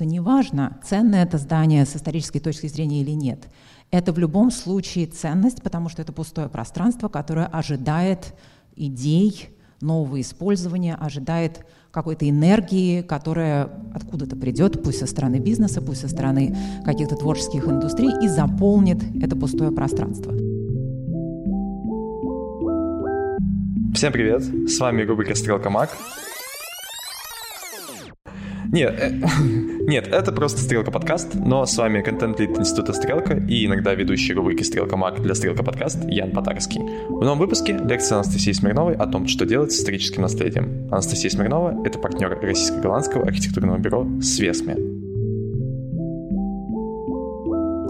что неважно, ценное это здание с исторической точки зрения или нет, это в любом случае ценность, потому что это пустое пространство, которое ожидает идей, нового использования, ожидает какой-то энергии, которая откуда-то придет, пусть со стороны бизнеса, пусть со стороны каких-то творческих индустрий, и заполнит это пустое пространство. Всем привет, с вами рубрика «Стрелка Мак». Нет, э, нет, это просто Стрелка подкаст, но с вами контент-лид Института Стрелка и иногда ведущий рубрики Стрелка Мак для Стрелка подкаст Ян Потарский. В новом выпуске лекция Анастасии Смирновой о том, что делать с историческим наследием. Анастасия Смирнова – это партнер российско-голландского архитектурного бюро «Свесме».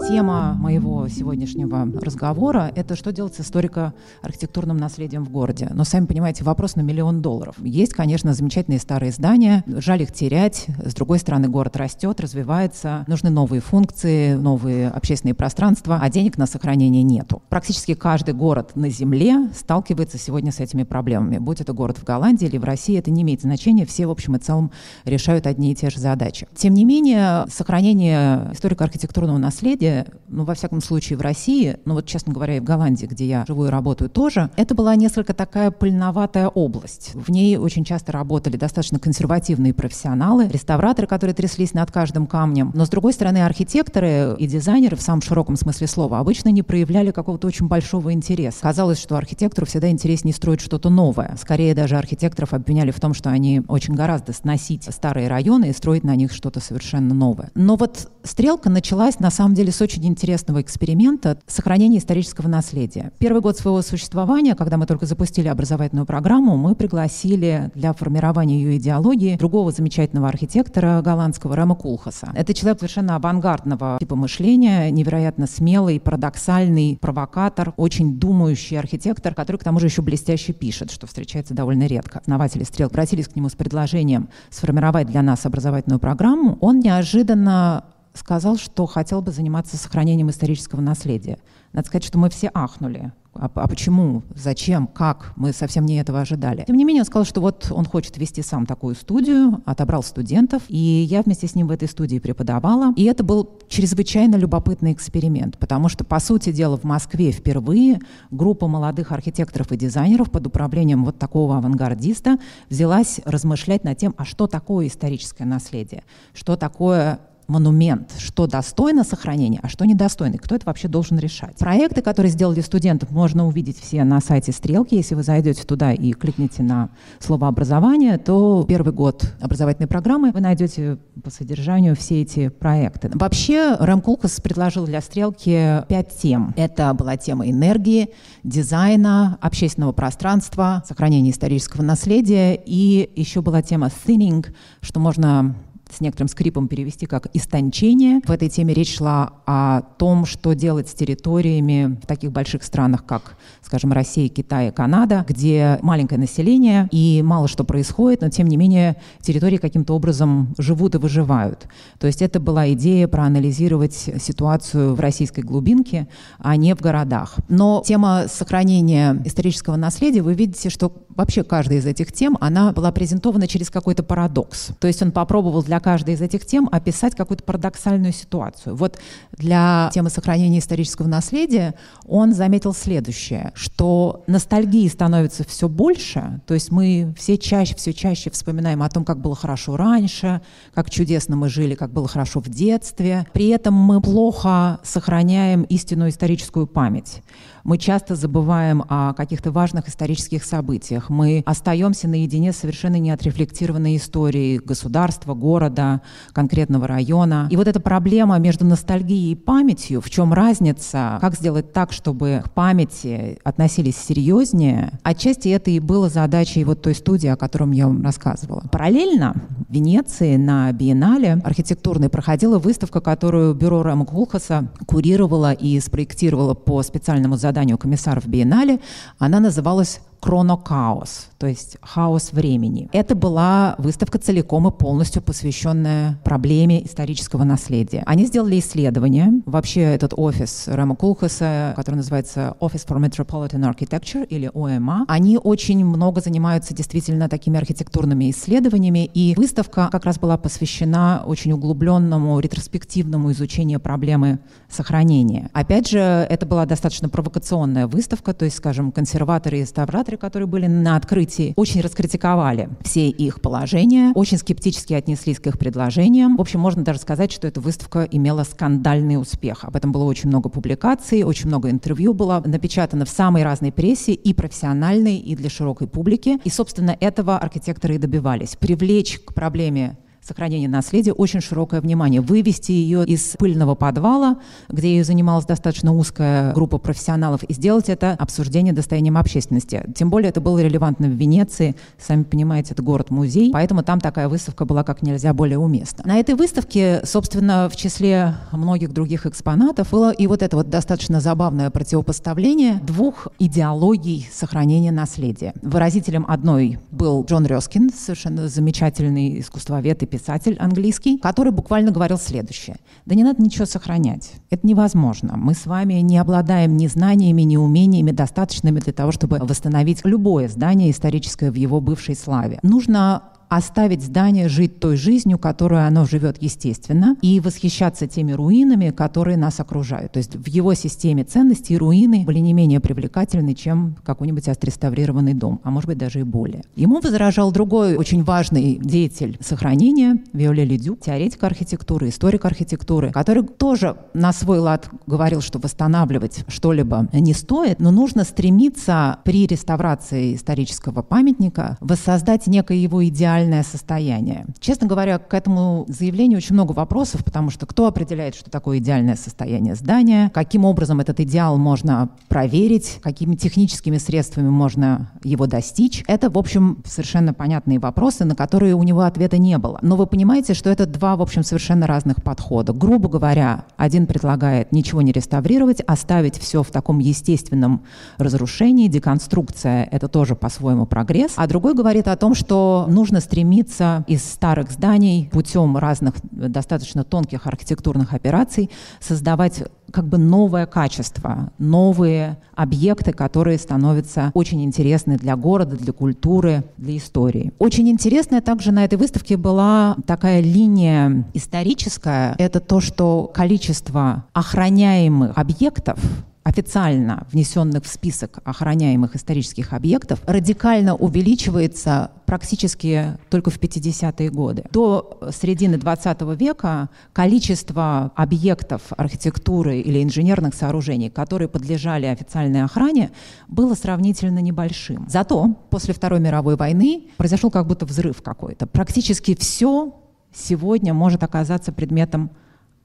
Тема моего сегодняшнего разговора – это что делать с историко-архитектурным наследием в городе. Но, сами понимаете, вопрос на миллион долларов. Есть, конечно, замечательные старые здания, жаль их терять. С другой стороны, город растет, развивается, нужны новые функции, новые общественные пространства, а денег на сохранение нету. Практически каждый город на Земле сталкивается сегодня с этими проблемами. Будь это город в Голландии или в России, это не имеет значения. Все, в общем и целом, решают одни и те же задачи. Тем не менее, сохранение историко-архитектурного наследия Ну, во всяком случае, в России, ну, вот, честно говоря, и в Голландии, где я живу и работаю тоже, это была несколько такая пыльноватая область. В ней очень часто работали достаточно консервативные профессионалы, реставраторы, которые тряслись над каждым камнем. Но, с другой стороны, архитекторы и дизайнеры в самом широком смысле слова обычно не проявляли какого-то очень большого интереса. Казалось, что архитектору всегда интереснее строить что-то новое. Скорее, даже архитекторов обвиняли в том, что они очень гораздо сносить старые районы и строить на них что-то совершенно новое. Но вот стрелка началась, на самом деле, с очень интересного эксперимента сохранения исторического наследия. Первый год своего существования, когда мы только запустили образовательную программу, мы пригласили для формирования ее идеологии другого замечательного архитектора голландского Рема Кулхаса. Это человек совершенно авангардного типа мышления, невероятно смелый, парадоксальный провокатор, очень думающий архитектор, который к тому же еще блестяще пишет, что встречается довольно редко. Основатели «Стрел» обратились к нему с предложением сформировать для нас образовательную программу. Он неожиданно сказал, что хотел бы заниматься сохранением исторического наследия. Надо сказать, что мы все ахнули. А, а почему? Зачем? Как? Мы совсем не этого ожидали. Тем не менее, он сказал, что вот он хочет вести сам такую студию, отобрал студентов, и я вместе с ним в этой студии преподавала. И это был чрезвычайно любопытный эксперимент, потому что, по сути дела, в Москве впервые группа молодых архитекторов и дизайнеров под управлением вот такого авангардиста взялась размышлять над тем, а что такое историческое наследие, что такое монумент, что достойно сохранения, а что недостойно, кто это вообще должен решать. Проекты, которые сделали студентов, можно увидеть все на сайте Стрелки. Если вы зайдете туда и кликните на слово «образование», то первый год образовательной программы вы найдете по содержанию все эти проекты. Вообще, Рэм Кулкас предложил для Стрелки пять тем. Это была тема энергии, дизайна, общественного пространства, сохранения исторического наследия, и еще была тема thinning, что можно с некоторым скрипом перевести как «истончение». В этой теме речь шла о том, что делать с территориями в таких больших странах, как, скажем, Россия, Китай и Канада, где маленькое население и мало что происходит, но тем не менее территории каким-то образом живут и выживают. То есть это была идея проанализировать ситуацию в российской глубинке, а не в городах. Но тема сохранения исторического наследия, вы видите, что вообще каждая из этих тем, она была презентована через какой-то парадокс. То есть он попробовал для каждой из этих тем описать какую-то парадоксальную ситуацию. Вот для темы сохранения исторического наследия он заметил следующее, что ностальгии становится все больше, то есть мы все чаще, все чаще вспоминаем о том, как было хорошо раньше, как чудесно мы жили, как было хорошо в детстве. При этом мы плохо сохраняем истинную историческую память. Мы часто забываем о каких-то важных исторических событиях. Мы остаемся наедине с совершенно неотрефлектированной историей государства, города, конкретного района. И вот эта проблема между ностальгией и памятью, в чем разница, как сделать так, чтобы к памяти относились серьезнее, отчасти это и было задачей вот той студии, о котором я вам рассказывала. Параллельно в Венеции на биеннале архитектурной проходила выставка, которую бюро Рэма Кулхаса курировало и спроектировало по специальному заданию заданию комиссаров Биеннале, она называлась «Хронокаос», то есть «Хаос времени». Это была выставка целиком и полностью посвященная проблеме исторического наследия. Они сделали исследование. Вообще этот офис Рэма Кулхаса, который называется Office for Metropolitan Architecture или ОМА, они очень много занимаются действительно такими архитектурными исследованиями, и выставка как раз была посвящена очень углубленному ретроспективному изучению проблемы сохранения. Опять же, это была достаточно провокационная выставка, то есть, скажем, консерваторы и реставраторы, которые были на открытии, очень раскритиковали все их положения, очень скептически отнеслись к их предложениям. В общем, можно даже сказать, что эта выставка имела скандальный успех. Об этом было очень много публикаций, очень много интервью было напечатано в самой разной прессе, и профессиональной, и для широкой публики. И, собственно, этого архитекторы и добивались. Привлечь к проблеме сохранения наследия очень широкое внимание. Вывести ее из пыльного подвала, где ее занималась достаточно узкая группа профессионалов, и сделать это обсуждение достоянием общественности. Тем более это было релевантно в Венеции. Сами понимаете, это город-музей, поэтому там такая выставка была как нельзя более уместна. На этой выставке, собственно, в числе многих других экспонатов было и вот это вот достаточно забавное противопоставление двух идеологий сохранения наследия. Выразителем одной был Джон Рёскин, совершенно замечательный искусствовед и писатель английский, который буквально говорил следующее. Да не надо ничего сохранять. Это невозможно. Мы с вами не обладаем ни знаниями, ни умениями достаточными для того, чтобы восстановить любое здание историческое в его бывшей славе. Нужно оставить здание жить той жизнью, которую оно живет естественно, и восхищаться теми руинами, которые нас окружают. То есть в его системе ценностей руины были не менее привлекательны, чем какой-нибудь отреставрированный дом, а может быть даже и более. Ему возражал другой очень важный деятель сохранения, Виоле Ледюк, теоретик архитектуры, историк архитектуры, который тоже на свой лад говорил, что восстанавливать что-либо не стоит, но нужно стремиться при реставрации исторического памятника воссоздать некое его идеальное идеальное состояние. Честно говоря, к этому заявлению очень много вопросов, потому что кто определяет, что такое идеальное состояние здания, каким образом этот идеал можно проверить, какими техническими средствами можно его достичь. Это, в общем, совершенно понятные вопросы, на которые у него ответа не было. Но вы понимаете, что это два, в общем, совершенно разных подхода. Грубо говоря, один предлагает ничего не реставрировать, оставить все в таком естественном разрушении, деконструкция — это тоже по-своему прогресс, а другой говорит о том, что нужно стремится из старых зданий путем разных достаточно тонких архитектурных операций создавать как бы новое качество, новые объекты, которые становятся очень интересны для города, для культуры, для истории. Очень интересная также на этой выставке была такая линия историческая. Это то, что количество охраняемых объектов официально внесенных в список охраняемых исторических объектов радикально увеличивается практически только в 50-е годы. До середины 20 века количество объектов архитектуры или инженерных сооружений, которые подлежали официальной охране, было сравнительно небольшим. Зато после Второй мировой войны произошел как будто взрыв какой-то. Практически все сегодня может оказаться предметом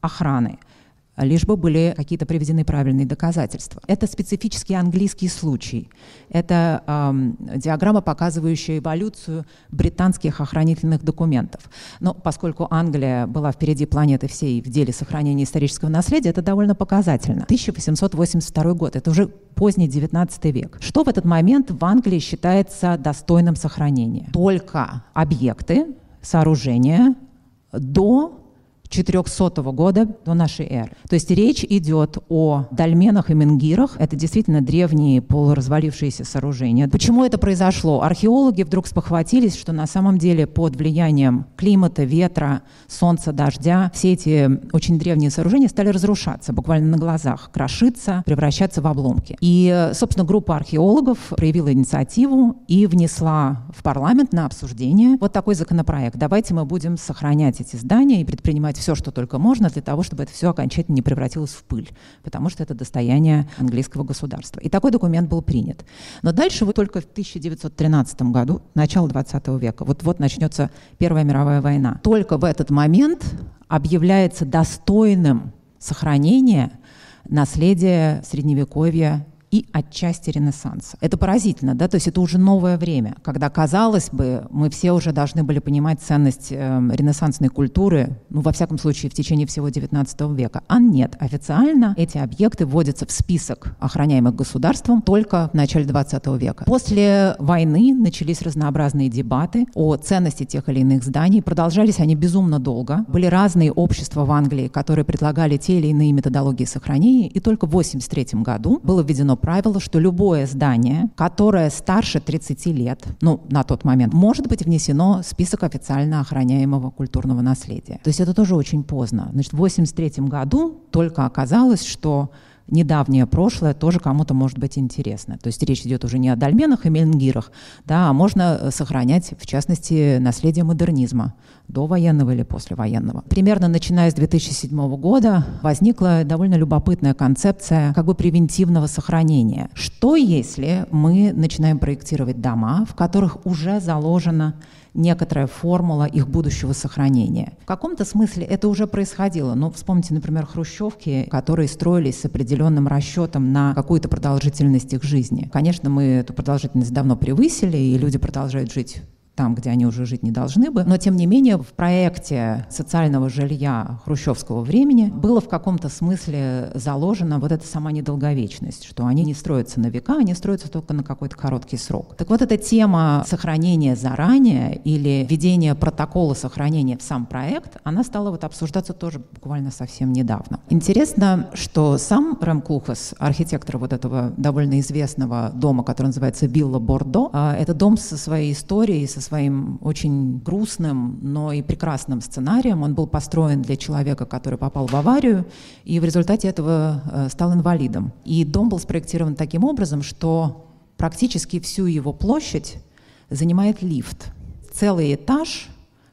охраны лишь бы были какие-то приведены правильные доказательства. Это специфический английский случай. Это эм, диаграмма, показывающая эволюцию британских охранительных документов. Но поскольку Англия была впереди планеты всей в деле сохранения исторического наследия, это довольно показательно. 1882 год, это уже поздний 19 век. Что в этот момент в Англии считается достойным сохранения? Только объекты, сооружения до 400 года до нашей эры. То есть речь идет о дольменах и менгирах. Это действительно древние полуразвалившиеся сооружения. Почему это произошло? Археологи вдруг спохватились, что на самом деле под влиянием климата, ветра, солнца, дождя все эти очень древние сооружения стали разрушаться буквально на глазах, крошиться, превращаться в обломки. И, собственно, группа археологов проявила инициативу и внесла в парламент на обсуждение вот такой законопроект. Давайте мы будем сохранять эти здания и предпринимать делать все, что только можно для того, чтобы это все окончательно не превратилось в пыль, потому что это достояние английского государства. И такой документ был принят. Но дальше вы только в 1913 году, начало 20 века, вот-вот начнется Первая мировая война. Только в этот момент объявляется достойным сохранения наследия Средневековья и отчасти Ренессанса. Это поразительно, да, то есть это уже новое время, когда, казалось бы, мы все уже должны были понимать ценность э, ренессансной культуры, ну, во всяком случае, в течение всего XIX века. А нет, официально эти объекты вводятся в список охраняемых государством только в начале XX века. После войны начались разнообразные дебаты о ценности тех или иных зданий. Продолжались они безумно долго. Были разные общества в Англии, которые предлагали те или иные методологии сохранения, и только в 1983 году было введено правило, что любое здание, которое старше 30 лет, ну, на тот момент, может быть внесено в список официально охраняемого культурного наследия. То есть это тоже очень поздно. Значит, в 1983 году только оказалось, что недавнее прошлое тоже кому-то может быть интересно. То есть речь идет уже не о дольменах и мельнгирах, да, а можно э, сохранять, в частности, наследие модернизма до военного или послевоенного. Примерно начиная с 2007 года возникла довольно любопытная концепция как бы превентивного сохранения. Что если мы начинаем проектировать дома, в которых уже заложено некоторая формула их будущего сохранения. В каком-то смысле это уже происходило. Ну, вспомните, например, хрущевки, которые строились с определенным расчетом на какую-то продолжительность их жизни. Конечно, мы эту продолжительность давно превысили, и люди продолжают жить там, где они уже жить не должны бы. Но, тем не менее, в проекте социального жилья хрущевского времени было в каком-то смысле заложена вот эта сама недолговечность, что они не строятся на века, они строятся только на какой-то короткий срок. Так вот, эта тема сохранения заранее или введения протокола сохранения в сам проект, она стала вот обсуждаться тоже буквально совсем недавно. Интересно, что сам Рэм Кухас, архитектор вот этого довольно известного дома, который называется Вилла Бордо, а, это дом со своей историей, со своим очень грустным, но и прекрасным сценарием. Он был построен для человека, который попал в аварию, и в результате этого э, стал инвалидом. И дом был спроектирован таким образом, что практически всю его площадь занимает лифт. Целый этаж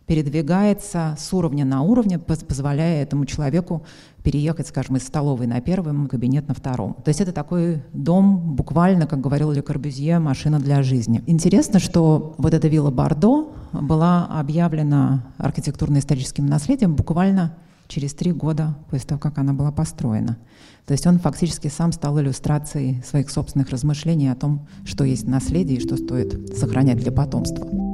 передвигается с уровня на уровень, позволяя этому человеку переехать, скажем, из столовой на первом, кабинет на втором. То есть это такой дом, буквально, как говорил Ле Корбюзье, машина для жизни. Интересно, что вот эта вилла Бордо была объявлена архитектурно-историческим наследием буквально через три года после того, как она была построена. То есть он фактически сам стал иллюстрацией своих собственных размышлений о том, что есть наследие и что стоит сохранять для потомства.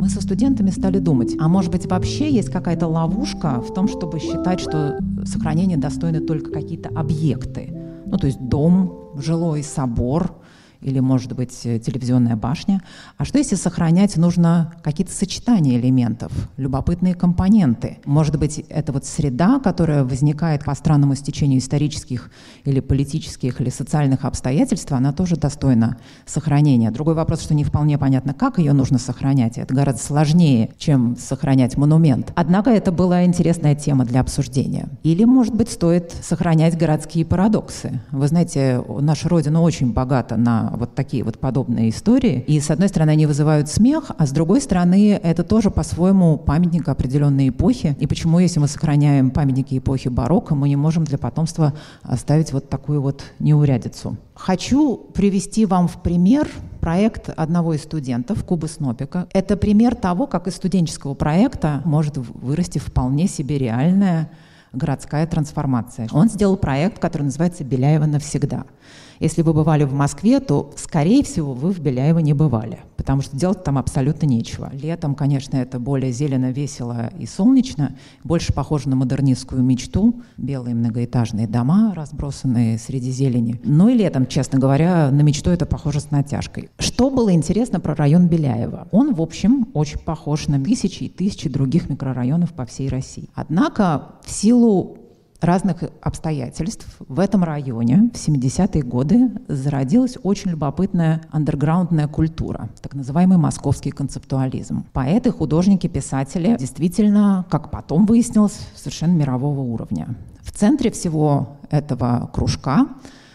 Мы со студентами стали думать, а может быть вообще есть какая-то ловушка в том, чтобы считать, что сохранение достойны только какие-то объекты. Ну, то есть дом, жилой собор, или, может быть, э, телевизионная башня. А что если сохранять нужно какие-то сочетания элементов, любопытные компоненты? Может быть, это вот среда, которая возникает по странному стечению исторических или политических или социальных обстоятельств, она тоже достойна сохранения. Другой вопрос, что не вполне понятно, как ее нужно сохранять. Это гораздо сложнее, чем сохранять монумент. Однако это была интересная тема для обсуждения. Или, может быть, стоит сохранять городские парадоксы. Вы знаете, наша Родина очень богата на вот такие вот подобные истории. И с одной стороны они вызывают смех, а с другой стороны это тоже по-своему памятник определенной эпохи. И почему, если мы сохраняем памятники эпохи барокко, мы не можем для потомства оставить вот такую вот неурядицу? Хочу привести вам в пример проект одного из студентов, Кубы Снопика. Это пример того, как из студенческого проекта может вырасти вполне себе реальная городская трансформация. Он сделал проект, который называется «Беляева навсегда». Если вы бывали в Москве, то, скорее всего, вы в Беляево не бывали, потому что делать там абсолютно нечего. Летом, конечно, это более зелено, весело и солнечно, больше похоже на модернистскую мечту. Белые многоэтажные дома, разбросанные среди зелени. Ну и летом, честно говоря, на мечту это похоже с натяжкой. Что было интересно про район Беляева? Он, в общем, очень похож на тысячи и тысячи других микрорайонов по всей России. Однако в силу разных обстоятельств в этом районе в 70-е годы зародилась очень любопытная андерграундная культура, так называемый московский концептуализм. Поэты, художники, писатели действительно, как потом выяснилось, совершенно мирового уровня. В центре всего этого кружка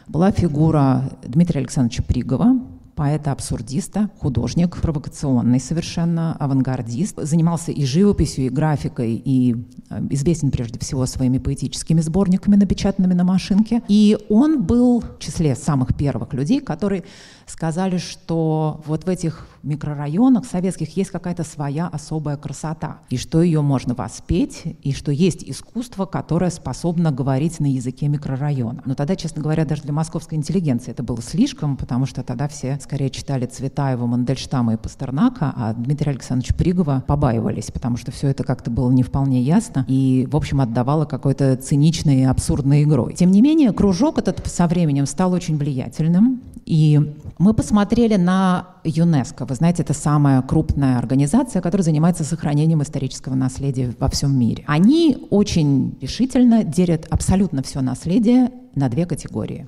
была фигура Дмитрия Александровича Пригова, поэта-абсурдиста, художник, провокационный совершенно, авангардист. Занимался и живописью, и графикой, и э, известен прежде всего своими поэтическими сборниками, напечатанными на машинке. И он был в числе самых первых людей, которые сказали, что вот в этих микрорайонах советских есть какая-то своя особая красота, и что ее можно воспеть, и что есть искусство, которое способно говорить на языке микрорайона. Но тогда, честно говоря, даже для московской интеллигенции это было слишком, потому что тогда все скорее читали Цветаева, Мандельштама и Пастернака, а Дмитрия Александровича Пригова побаивались, потому что все это как-то было не вполне ясно и, в общем, отдавало какой-то циничной и абсурдной игрой. Тем не менее, кружок этот со временем стал очень влиятельным, и мы посмотрели на ЮНЕСКО. Вы знаете, это самая крупная организация, которая занимается сохранением исторического наследия во всем мире. Они очень решительно делят абсолютно все наследие на две категории.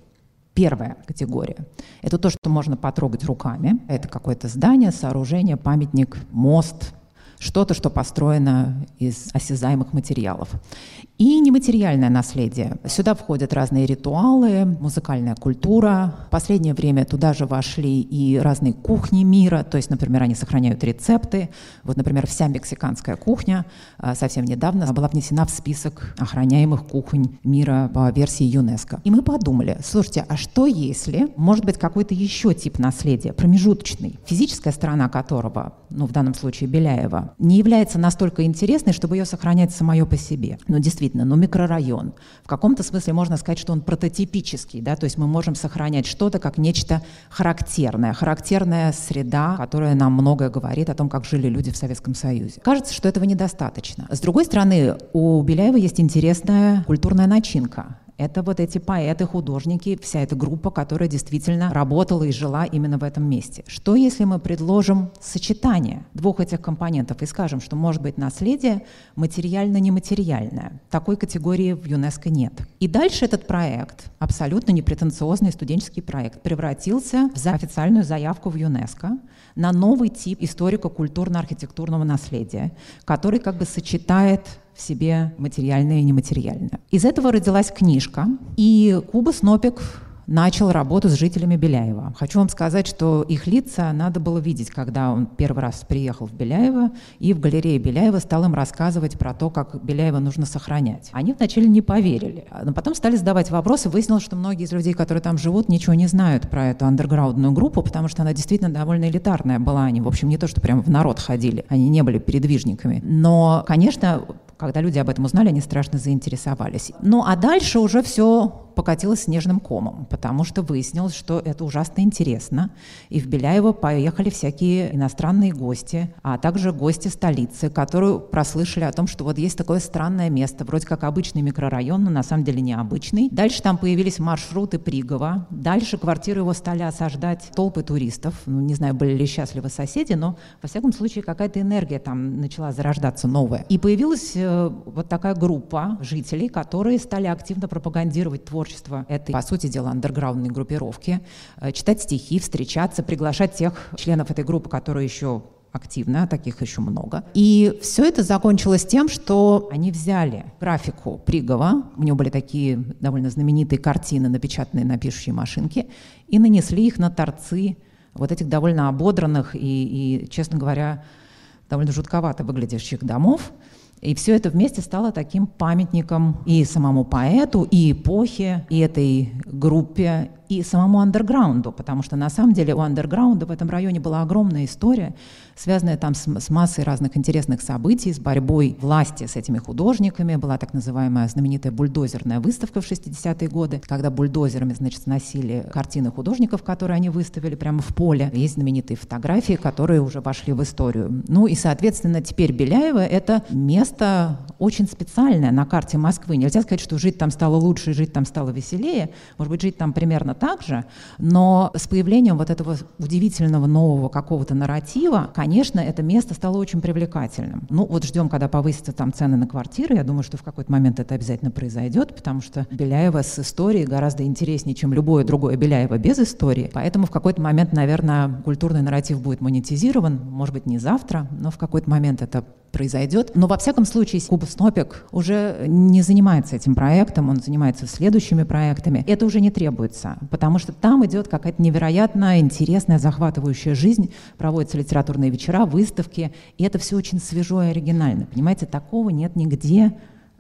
Первая категория – это то, что можно потрогать руками. Это какое-то здание, сооружение, памятник, мост, что-то, что построено из осязаемых материалов. И нематериальное наследие. Сюда входят разные ритуалы, музыкальная культура. В последнее время туда же вошли и разные кухни мира, то есть, например, они сохраняют рецепты. Вот, например, вся мексиканская кухня а, совсем недавно была внесена в список охраняемых кухонь мира по версии ЮНЕСКО. И мы подумали, слушайте, а что если, может быть, какой-то еще тип наследия, промежуточный, физическая сторона которого, ну, в данном случае Беляева, не является настолько интересной, чтобы ее сохранять самое по себе. Но действительно, но микрорайон. В каком-то смысле можно сказать, что он прототипический, да, то есть мы можем сохранять что-то как нечто характерное, характерная среда, которая нам многое говорит о том, как жили люди в Советском Союзе. Кажется, что этого недостаточно. С другой стороны, у Беляева есть интересная культурная начинка. Это вот эти поэты, художники, вся эта группа, которая действительно работала и жила именно в этом месте. Что если мы предложим сочетание двух этих компонентов и скажем, что может быть наследие материально-нематериальное? Такой категории в ЮНЕСКО нет. И дальше этот проект, абсолютно непретенциозный студенческий проект, превратился в официальную заявку в ЮНЕСКо на новый тип историко-культурно-архитектурного наследия, который как бы сочетает в себе материальное и нематериальное. Из этого родилась книжка, и Куба Снопик начал работу с жителями Беляева. Хочу вам сказать, что их лица надо было видеть, когда он первый раз приехал в Беляево и в галерее Беляева стал им рассказывать про то, как Беляева нужно сохранять. Они вначале не поверили, но потом стали задавать вопросы. Выяснилось, что многие из людей, которые там живут, ничего не знают про эту андерграундную группу, потому что она действительно довольно элитарная была. Они, в общем, не то, что прямо в народ ходили, они не были передвижниками. Но, конечно, когда люди об этом узнали, они страшно заинтересовались. Ну а дальше уже все покатилось снежным комом, потому что выяснилось, что это ужасно интересно. И в Беляево поехали всякие иностранные гости, а также гости столицы, которые прослышали о том, что вот есть такое странное место, вроде как обычный микрорайон, но на самом деле необычный. Дальше там появились маршруты Пригова. Дальше квартиры его стали осаждать толпы туристов. Ну, не знаю, были ли счастливы соседи, но, во всяком случае, какая-то энергия там начала зарождаться новая. И появилась э, вот такая группа жителей, которые стали активно пропагандировать творчество творчество этой, по сути дела, андерграундной группировки, э, читать стихи, встречаться, приглашать тех членов этой группы, которые еще активно, а таких еще много. И все это закончилось тем, что они взяли графику Пригова, у него были такие довольно знаменитые картины, напечатанные на пишущей машинке, и нанесли их на торцы вот этих довольно ободранных и, и честно говоря, довольно жутковато выглядящих домов. И все это вместе стало таким памятником и самому поэту, и эпохе, и этой группе, и самому андерграунду, потому что на самом деле у андерграунда в этом районе была огромная история, связанная там с, с массой разных интересных событий, с борьбой власти с этими художниками. Была так называемая знаменитая бульдозерная выставка в 60-е годы, когда бульдозерами, значит, сносили картины художников, которые они выставили прямо в поле. Есть знаменитые фотографии, которые уже вошли в историю. Ну и, соответственно, теперь Беляева — это место очень специальное на карте Москвы. Нельзя сказать, что жить там стало лучше, жить там стало веселее. Может быть, жить там примерно так же, но с появлением вот этого удивительного нового какого-то нарратива, конечно, это место стало очень привлекательным. Ну вот ждем, когда повысятся там цены на квартиры, я думаю, что в какой-то момент это обязательно произойдет, потому что Беляева с историей гораздо интереснее, чем любое другое Беляева без истории, поэтому в какой-то момент, наверное, культурный нарратив будет монетизирован, может быть, не завтра, но в какой-то момент это произойдет. Но во всяком случае Куба Снопик уже не занимается этим проектом, он занимается следующими проектами. Это уже не требуется, потому что там идет какая-то невероятно интересная, захватывающая жизнь, проводятся литературные вечера, выставки, и это все очень свежо и оригинально. Понимаете, такого нет нигде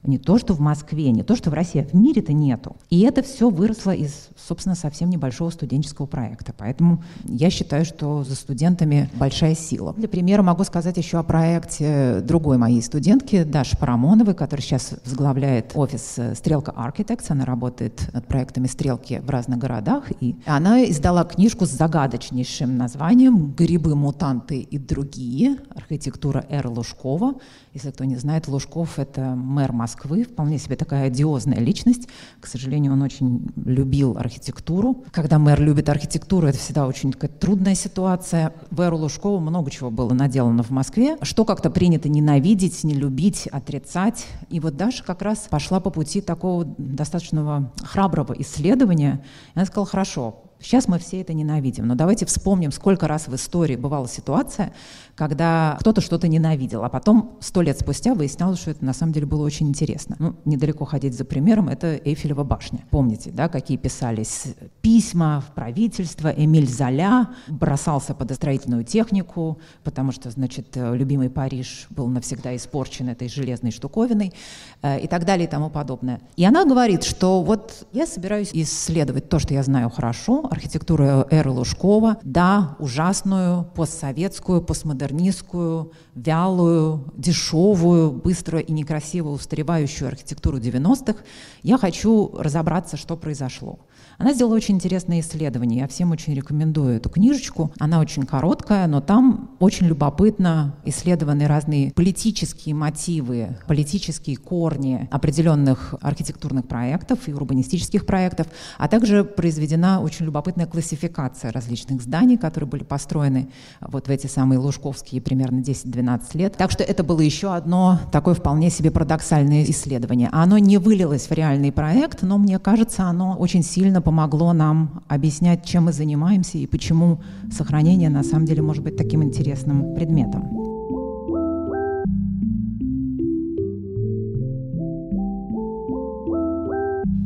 не то, что в Москве, не то, что в России, а в мире-то нету. И это все выросло из, собственно, совсем небольшого студенческого проекта. Поэтому я считаю, что за студентами большая сила. Для примера могу сказать еще о проекте другой моей студентки, Даши Парамоновой, которая сейчас возглавляет офис э, «Стрелка Architects». Она работает над проектами «Стрелки» в разных городах. И она издала книжку с загадочнейшим названием «Грибы, мутанты и другие. Архитектура Р. Лужкова». Если кто не знает, Лужков — это мэр Москвы, вполне себе такая одиозная личность. К сожалению, он очень любил архитектуру. Когда мэр любит архитектуру, это всегда очень такая трудная ситуация. В эру Лужкова много чего было наделано в Москве, что как-то принято ненавидеть, не любить, отрицать. И вот Даша как раз пошла по пути такого достаточно храброго исследования. И она сказала, хорошо, Сейчас мы все это ненавидим, но давайте вспомним, сколько раз в истории бывала ситуация, когда кто-то что-то ненавидел, а потом сто лет спустя выяснялось, что это на самом деле было очень интересно. Ну, недалеко ходить за примером, это Эйфелева башня. Помните, да, какие писались письма в правительство, Эмиль Золя бросался под строительную технику, потому что, значит, любимый Париж был навсегда испорчен этой железной штуковиной э, и так далее и тому подобное. И она говорит, что вот я собираюсь исследовать то, что я знаю хорошо, архитектуру эры Лужкова, да, ужасную, постсоветскую, постмодернистскую, вялую, дешевую, быструю и некрасиво устаревающую архитектуру 90-х, я хочу разобраться, что произошло. Она сделала очень интересное исследование. Я всем очень рекомендую эту книжечку. Она очень короткая, но там очень любопытно исследованы разные политические мотивы, политические корни определенных архитектурных проектов и урбанистических проектов, а также произведена очень любопытная классификация различных зданий, которые были построены вот в эти самые лужковские примерно 10-12 лет. Так что это было еще одно такое вполне себе парадоксальное исследование. Оно не вылилось в реальный проект, но мне кажется, оно очень сильно помогло нам объяснять, чем мы занимаемся и почему сохранение на самом деле может быть таким интересным предметом.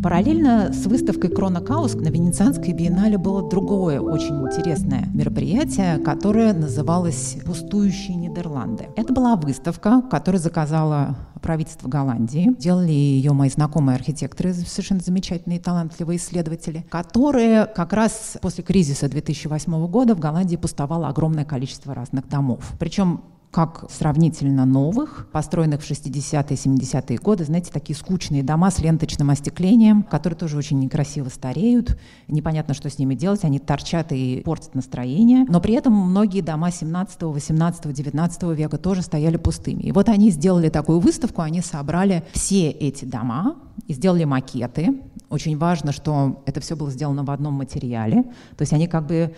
Параллельно с выставкой «Крона Каус» на Венецианской биеннале было другое очень интересное мероприятие, которое называлось «Пустующие Нидерланды». Это была выставка, которую заказала правительство Голландии. Делали ее мои знакомые архитекторы, совершенно замечательные, талантливые исследователи, которые как раз после кризиса 2008 года в Голландии пустовало огромное количество разных домов. Причем как сравнительно новых, построенных в 60-е, 70-е годы, знаете, такие скучные дома с ленточным остеклением, которые тоже очень некрасиво стареют, непонятно, что с ними делать, они торчат и портят настроение, но при этом многие дома 17, 18, 19 века тоже стояли пустыми. И вот они сделали такую выставку, они собрали все эти дома и сделали макеты. Очень важно, что это все было сделано в одном материале, то есть они как бы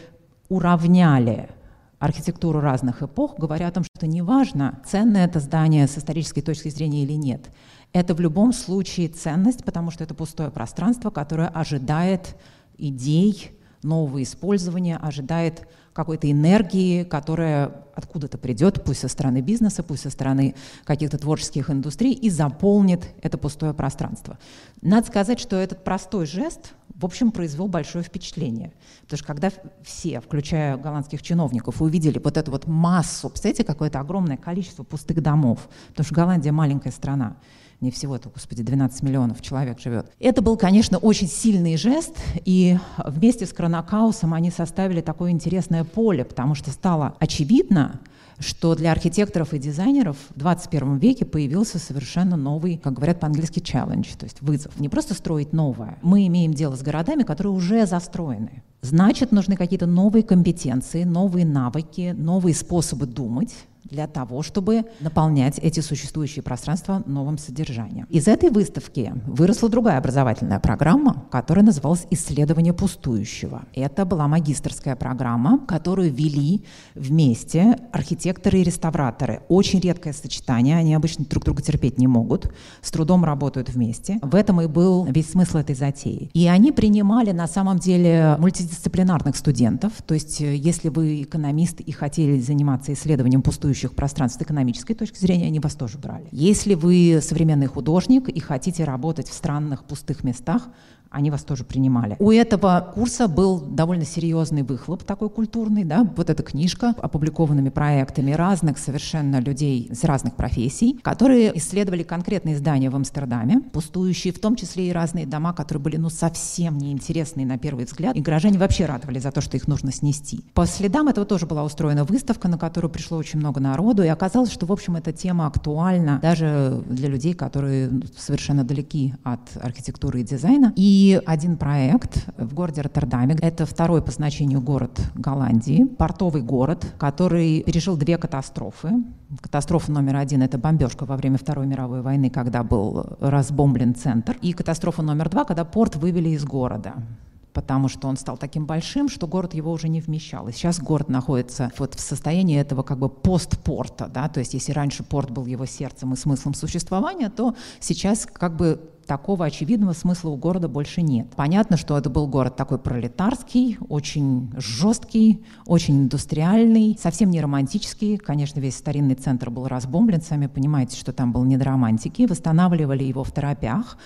уравняли архитектуру разных эпох, говоря о том, что неважно, ценное это здание с исторической точки зрения или нет. Это в любом случае ценность, потому что это пустое пространство, которое ожидает идей, нового использования, ожидает какой-то энергии, которая откуда-то придет, пусть со стороны бизнеса, пусть со стороны каких-то творческих индустрий, и заполнит это пустое пространство. Надо сказать, что этот простой жест в общем, произвел большое впечатление. Потому что когда все, включая голландских чиновников, увидели вот эту вот массу, представляете, какое-то огромное количество пустых домов, потому что Голландия маленькая страна, не всего-то, господи, 12 миллионов человек живет. Это был, конечно, очень сильный жест, и вместе с Кронокаусом они составили такое интересное поле, потому что стало очевидно, что для архитекторов и дизайнеров в 21 веке появился совершенно новый, как говорят по-английски, challenge, то есть вызов. Не просто строить новое. Мы имеем дело с городами, которые уже застроены. Значит, нужны какие-то новые компетенции, новые навыки, новые способы думать, для того, чтобы наполнять эти существующие пространства новым содержанием. Из этой выставки выросла другая образовательная программа, которая называлась «Исследование пустующего». Это была магистрская программа, которую вели вместе архитекторы и реставраторы. Очень редкое сочетание, они обычно друг друга терпеть не могут, с трудом работают вместе. В этом и был весь смысл этой затеи. И они принимали на самом деле мультидисциплинарных студентов, то есть э, если вы экономист и хотели заниматься исследованием пустующего пустующих пространств с экономической точки зрения, они вас тоже брали. Если вы современный художник и хотите работать в странных пустых местах, они вас тоже принимали. У этого курса был довольно серьезный выхлоп такой культурный, да, вот эта книжка опубликованными проектами разных совершенно людей с разных профессий, которые исследовали конкретные здания в Амстердаме, пустующие, в том числе и разные дома, которые были, ну, совсем неинтересные на первый взгляд, и горожане вообще радовали за то, что их нужно снести. По следам этого тоже была устроена выставка, на которую пришло очень много народу, и оказалось, что, в общем, эта тема актуальна даже для людей, которые совершенно далеки от архитектуры и дизайна. И один проект в городе Роттердаме. Это второй по значению город Голландии, портовый город, который пережил две катастрофы. Катастрофа номер один – это бомбежка во время Второй мировой войны, когда был разбомблен центр. И катастрофа номер два, когда порт вывели из города потому что он стал таким большим, что город его уже не вмещал. И сейчас город находится вот в состоянии этого как бы постпорта, да, то есть если раньше порт был его сердцем и смыслом существования, то сейчас как бы такого очевидного смысла у города больше нет. Понятно, что это был город такой пролетарский, очень жесткий, очень индустриальный, совсем не романтический. Конечно, весь старинный центр был разбомблен, сами понимаете, что там был не до романтики. Восстанавливали его в торопях,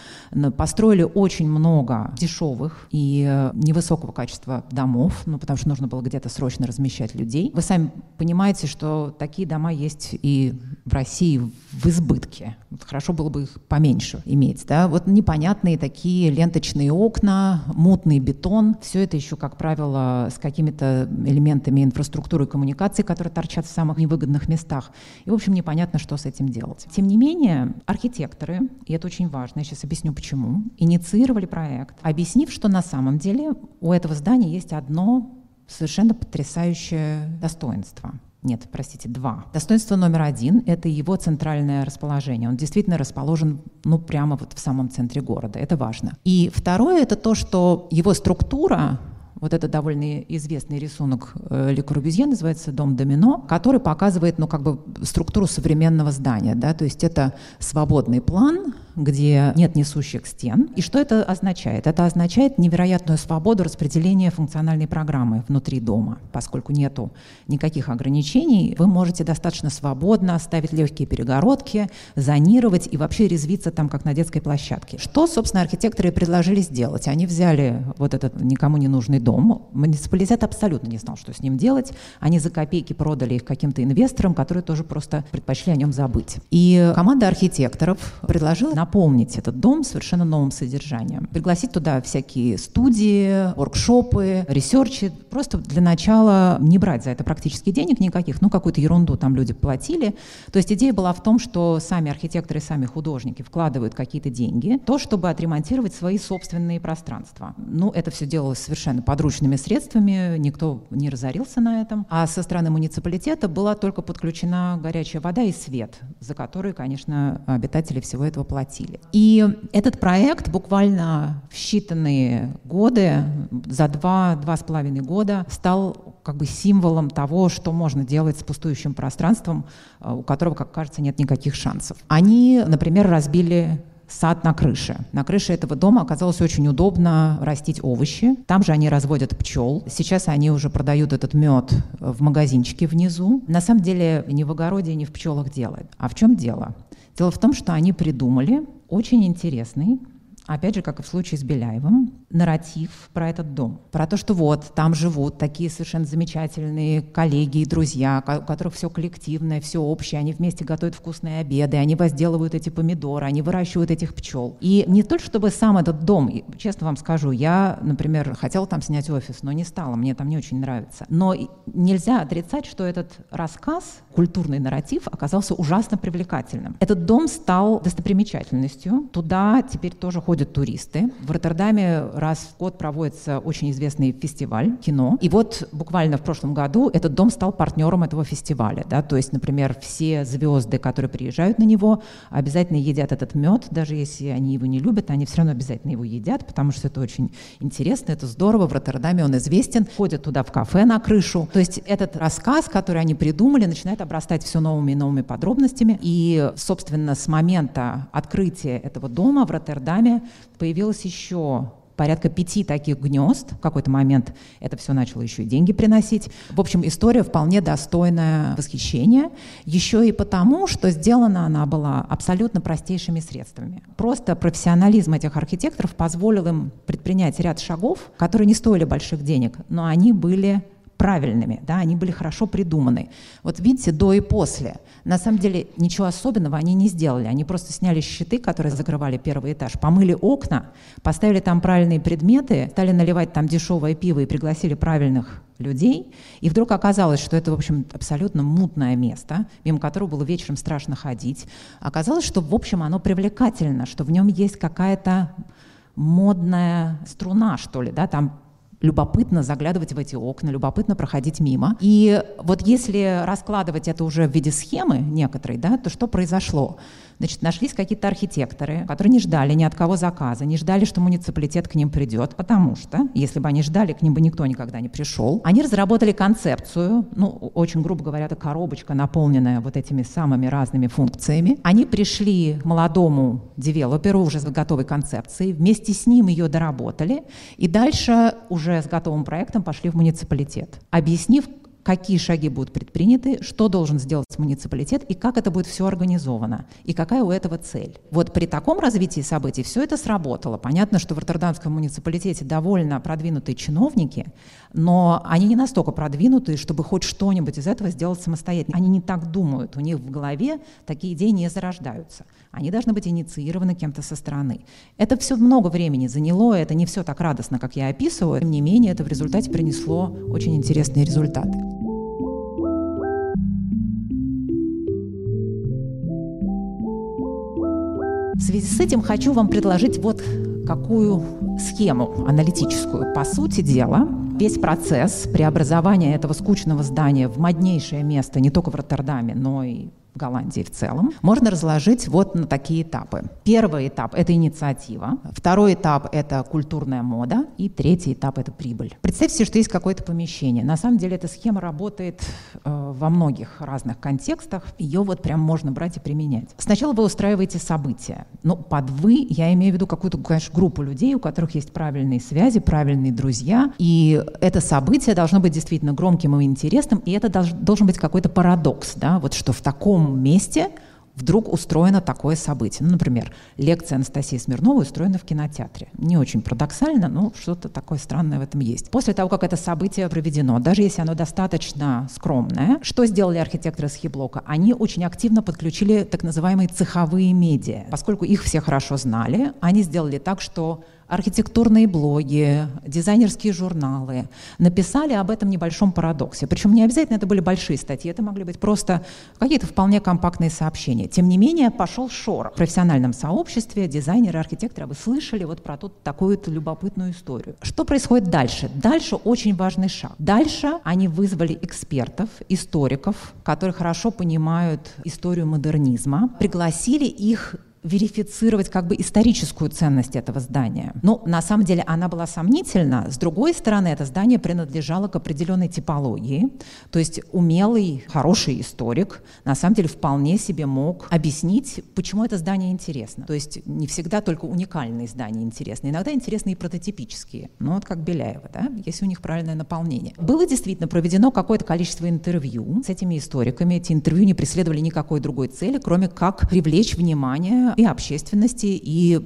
построили очень много дешевых и э, невысокого качества домов, ну, потому что нужно было где-то срочно размещать людей. Вы сами понимаете, что такие дома есть и в России в избытке. Хорошо было бы их поменьше иметь, да, вот непонятные такие ленточные окна, мутный бетон, все это еще, как правило, с какими-то элементами инфраструктуры и коммуникации, которые торчат в самых невыгодных местах. И, в общем, непонятно, что с этим делать. Тем не менее, архитекторы, и это очень важно, я сейчас объясню почему, инициировали проект, объяснив, что на самом деле у этого здания есть одно совершенно потрясающее достоинство – нет, простите, два. Достоинство номер один – это его центральное расположение. Он действительно расположен, ну, прямо вот в самом центре города. Это важно. И второе – это то, что его структура вот это довольно известный рисунок э, Ле Корбюзье, называется «Дом домино», который показывает, ну, как бы структуру современного здания, да, то есть это свободный план, где нет несущих стен. И что это означает? Это означает невероятную свободу распределения функциональной программы внутри дома. Поскольку нету никаких ограничений, вы можете достаточно свободно ставить легкие перегородки, зонировать и вообще резвиться там, как на детской площадке. Что, собственно, архитекторы предложили сделать? Они взяли вот этот никому не нужный дом. Муниципалитет абсолютно не знал, что с ним делать. Они за копейки продали их каким-то инвесторам, которые тоже просто предпочли о нем забыть. И команда архитекторов предложила на наполнить этот дом совершенно новым содержанием. Пригласить туда всякие студии, воркшопы, ресерчи. Просто для начала не брать за это практически денег никаких, ну какую-то ерунду там люди платили. То есть идея была в том, что сами архитекторы, сами художники вкладывают какие-то деньги, то, чтобы отремонтировать свои собственные пространства. Ну, это все делалось совершенно подручными средствами, никто не разорился на этом. А со стороны муниципалитета была только подключена горячая вода и свет, за который, конечно, обитатели всего этого платили платили. И этот проект буквально в считанные годы, за два-два с половиной года, стал как бы символом того, что можно делать с пустующим пространством, э, у которого, как кажется, нет никаких шансов. Они, например, разбили сад на крыше. На крыше этого дома оказалось очень удобно растить овощи. Там же они разводят пчел. Сейчас они уже продают этот мед в магазинчике внизу. На самом деле не в огороде, не в пчелах дело. А в чем дело? Дело в том, что они придумали очень интересный опять же, как и в случае с Беляевым, нарратив про этот дом. Про то, что вот, там живут такие совершенно замечательные коллеги и друзья, у которых все коллективное, все общее, они вместе готовят вкусные обеды, они возделывают эти помидоры, они выращивают этих пчел. И не только чтобы сам этот дом, честно вам скажу, я, например, хотела там снять офис, но не стала, мне там не очень нравится. Но нельзя отрицать, что этот рассказ, культурный нарратив, оказался ужасно привлекательным. Этот дом стал достопримечательностью. Туда теперь тоже ходят ходят туристы. В Роттердаме раз в год проводится очень известный фестиваль кино. И вот буквально в прошлом году этот дом стал партнером этого фестиваля. Да? То есть, например, все звезды, которые приезжают на него, обязательно едят этот мед, даже если они его не любят, они все равно обязательно его едят, потому что это очень интересно, это здорово. В Роттердаме он известен. Ходят туда в кафе на крышу. То есть этот рассказ, который они придумали, начинает обрастать все новыми и новыми подробностями. И, собственно, с момента открытия этого дома в Роттердаме появилось еще порядка пяти таких гнезд. В какой-то момент это все начало еще и деньги приносить. В общем, история вполне достойная восхищения. Еще и потому, что сделана она была абсолютно простейшими средствами. Просто профессионализм этих архитекторов позволил им предпринять ряд шагов, которые не стоили больших денег, но они были правильными, да, они были хорошо придуманы. Вот видите, до и после. На самом деле ничего особенного они не сделали. Они просто сняли щиты, которые закрывали первый этаж, помыли окна, поставили там правильные предметы, стали наливать там дешевое пиво и пригласили правильных людей. И вдруг оказалось, что это, в общем, абсолютно мутное место, мимо которого было вечером страшно ходить. Оказалось, что, в общем, оно привлекательно, что в нем есть какая-то модная струна, что ли, да, там любопытно заглядывать в эти окна, любопытно проходить мимо. И вот если раскладывать это уже в виде схемы некоторой, да, то что произошло? Значит, нашлись какие-то архитекторы, которые не ждали ни от кого заказа, не ждали, что муниципалитет к ним придет, потому что, если бы они ждали, к ним бы никто никогда не пришел. Они разработали концепцию, ну, очень грубо говоря, это коробочка, наполненная вот этими самыми разными функциями. Они пришли к молодому девелоперу уже с готовой концепцией, вместе с ним ее доработали, и дальше уже с готовым проектом пошли в муниципалитет, объяснив, какие шаги будут предприняты, что должен сделать муниципалитет и как это будет все организовано, и какая у этого цель. Вот при таком развитии событий все это сработало. Понятно, что в Роттердамском муниципалитете довольно продвинутые чиновники, но они не настолько продвинутые, чтобы хоть что-нибудь из этого сделать самостоятельно. Они не так думают, у них в голове такие идеи не зарождаются. Они должны быть инициированы кем-то со стороны. Это все много времени заняло, это не все так радостно, как я описываю. Тем не менее, это в результате принесло очень интересные результаты. В связи с этим хочу вам предложить вот какую схему аналитическую. По сути дела, весь процесс преобразования этого скучного здания в моднейшее место не только в Роттердаме, но и Голландии в целом, можно разложить вот на такие этапы. Первый этап – это инициатива, второй этап – это культурная мода, и третий этап – это прибыль. Представьте что есть какое-то помещение. На самом деле эта схема работает э, во многих разных контекстах, ее вот прям можно брать и применять. Сначала вы устраиваете события. Ну, под «вы» я имею в виду какую-то, конечно, группу людей, у которых есть правильные связи, правильные друзья, и это событие должно быть действительно громким и интересным, и это долж, должен быть какой-то парадокс, да, вот что в таком месте вдруг устроено такое событие. Ну, например, лекция Анастасии Смирновой устроена в кинотеатре. Не очень парадоксально, но что-то такое странное в этом есть. После того, как это событие проведено, даже если оно достаточно скромное, что сделали архитекторы Схиблока? Они очень активно подключили так называемые цеховые медиа. Поскольку их все хорошо знали, они сделали так, что архитектурные блоги, дизайнерские журналы написали об этом небольшом парадоксе. Причем не обязательно это были большие статьи, это могли быть просто какие-то вполне компактные сообщения. Тем не менее, пошел шор. В профессиональном сообществе дизайнеры, архитекторы, вы слышали вот про тут такую-то любопытную историю. Что происходит дальше? Дальше очень важный шаг. Дальше они вызвали экспертов, историков, которые хорошо понимают историю модернизма, пригласили их верифицировать как бы историческую ценность этого здания. Но на самом деле она была сомнительна. С другой стороны, это здание принадлежало к определенной типологии. То есть умелый, хороший историк на самом деле вполне себе мог объяснить, почему это здание интересно. То есть не всегда только уникальные здания интересны. Иногда интересны и прототипические. Ну вот как Беляева, да, если у них правильное наполнение. Было действительно проведено какое-то количество интервью с этими историками. Эти интервью не преследовали никакой другой цели, кроме как привлечь внимание и общественности, и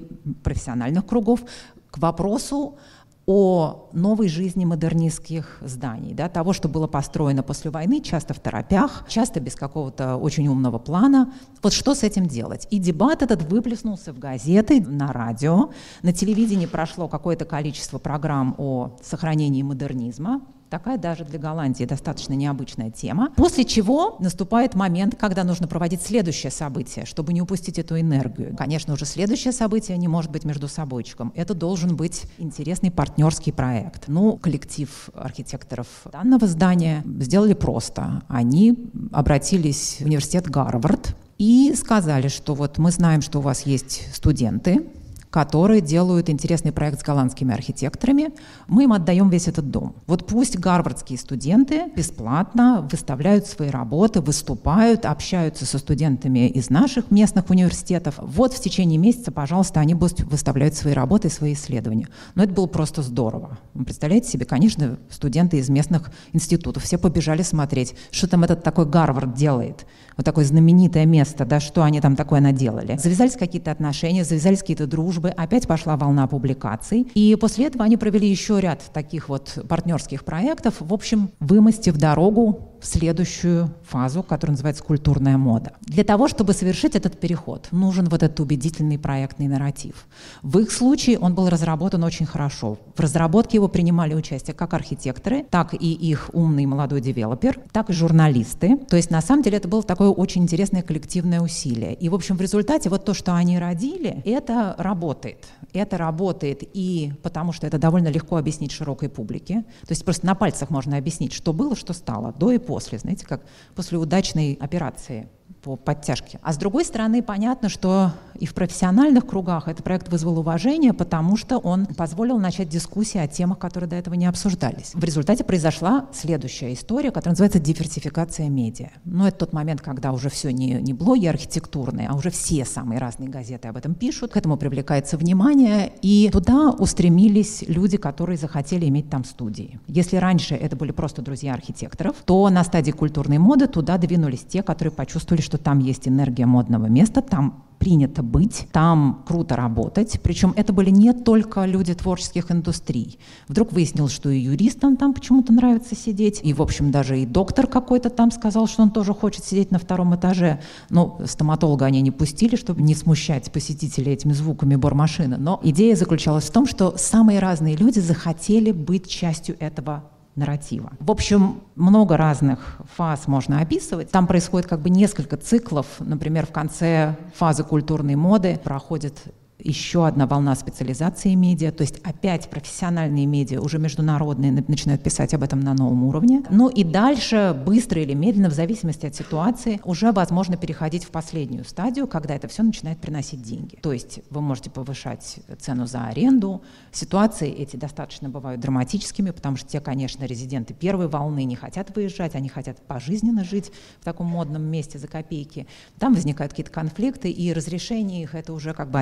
профессиональных кругов к вопросу о новой жизни модернистских зданий, да, того, что было построено после войны, часто в торопях, часто без какого-то очень умного плана. Вот что с этим делать? И дебат этот выплеснулся в газеты, на радио, на телевидении прошло какое-то количество программ о сохранении модернизма, Такая даже для Голландии достаточно необычная тема. После чего наступает момент, когда нужно проводить следующее событие, чтобы не упустить эту энергию. Конечно, уже следующее событие не может быть между собойчиком. Это должен быть интересный партнерский проект. Ну, коллектив архитекторов данного здания сделали просто. Они обратились в университет Гарвард и сказали, что вот мы знаем, что у вас есть студенты, которые делают интересный проект с голландскими архитекторами. Мы им отдаем весь этот дом. Вот пусть гарвардские студенты бесплатно выставляют свои работы, выступают, общаются со студентами из наших местных университетов. Вот в течение месяца, пожалуйста, они будут выставлять свои работы, свои исследования. Но это было просто здорово. Вы представляете себе, конечно, студенты из местных институтов все побежали смотреть, что там этот такой Гарвард делает вот такое знаменитое место, да, что они там такое наделали. Завязались какие-то отношения, завязались какие-то дружбы, опять пошла волна публикаций. И после этого они провели еще ряд таких вот партнерских проектов, в общем, вымостив дорогу в следующую фазу, которая называется культурная мода. Для того, чтобы совершить этот переход, нужен вот этот убедительный проектный нарратив. В их случае он был разработан очень хорошо. В разработке его принимали участие как архитекторы, так и их умный молодой девелопер, так и журналисты. То есть на самом деле это было такое очень интересное коллективное усилие. И в общем в результате вот то, что они родили, это работает. Это работает и потому, что это довольно легко объяснить широкой публике. То есть просто на пальцах можно объяснить, что было, что стало до и после, знаете, как после удачной операции по подтяжке. А с другой стороны, понятно, что и в профессиональных кругах этот проект вызвал уважение, потому что он позволил начать дискуссии о темах, которые до этого не обсуждались. В результате произошла следующая история, которая называется диверсификация медиа. Но это тот момент, когда уже все не, не блоги архитектурные, а уже все самые разные газеты об этом пишут, к этому привлекается внимание, и туда устремились люди, которые захотели иметь там студии. Если раньше это были просто друзья архитекторов, то на стадии культурной моды туда двинулись те, которые почувствовали, что там есть энергия модного места, там принято быть, там круто работать. Причем это были не только люди творческих индустрий. Вдруг выяснилось, что и юристам там почему-то нравится сидеть, и, в общем, даже и доктор какой-то там сказал, что он тоже хочет сидеть на втором этаже. Ну, стоматолога они не пустили, чтобы не смущать посетителей этими звуками бормашины. Но идея заключалась в том, что самые разные люди захотели быть частью этого нарратива. В общем, много разных фаз можно описывать. Там происходит как бы несколько циклов. Например, в конце фазы культурной моды проходит еще одна волна специализации медиа, то есть опять профессиональные медиа, уже международные, начинают писать об этом на новом уровне. Ну и дальше, быстро или медленно, в зависимости от ситуации, уже возможно переходить в последнюю стадию, когда это все начинает приносить деньги. То есть вы можете повышать цену за аренду. Ситуации эти достаточно бывают драматическими, потому что те, конечно, резиденты первой волны не хотят выезжать, они хотят пожизненно жить в таком модном месте за копейки. Там возникают какие-то конфликты, и разрешение их это уже как бы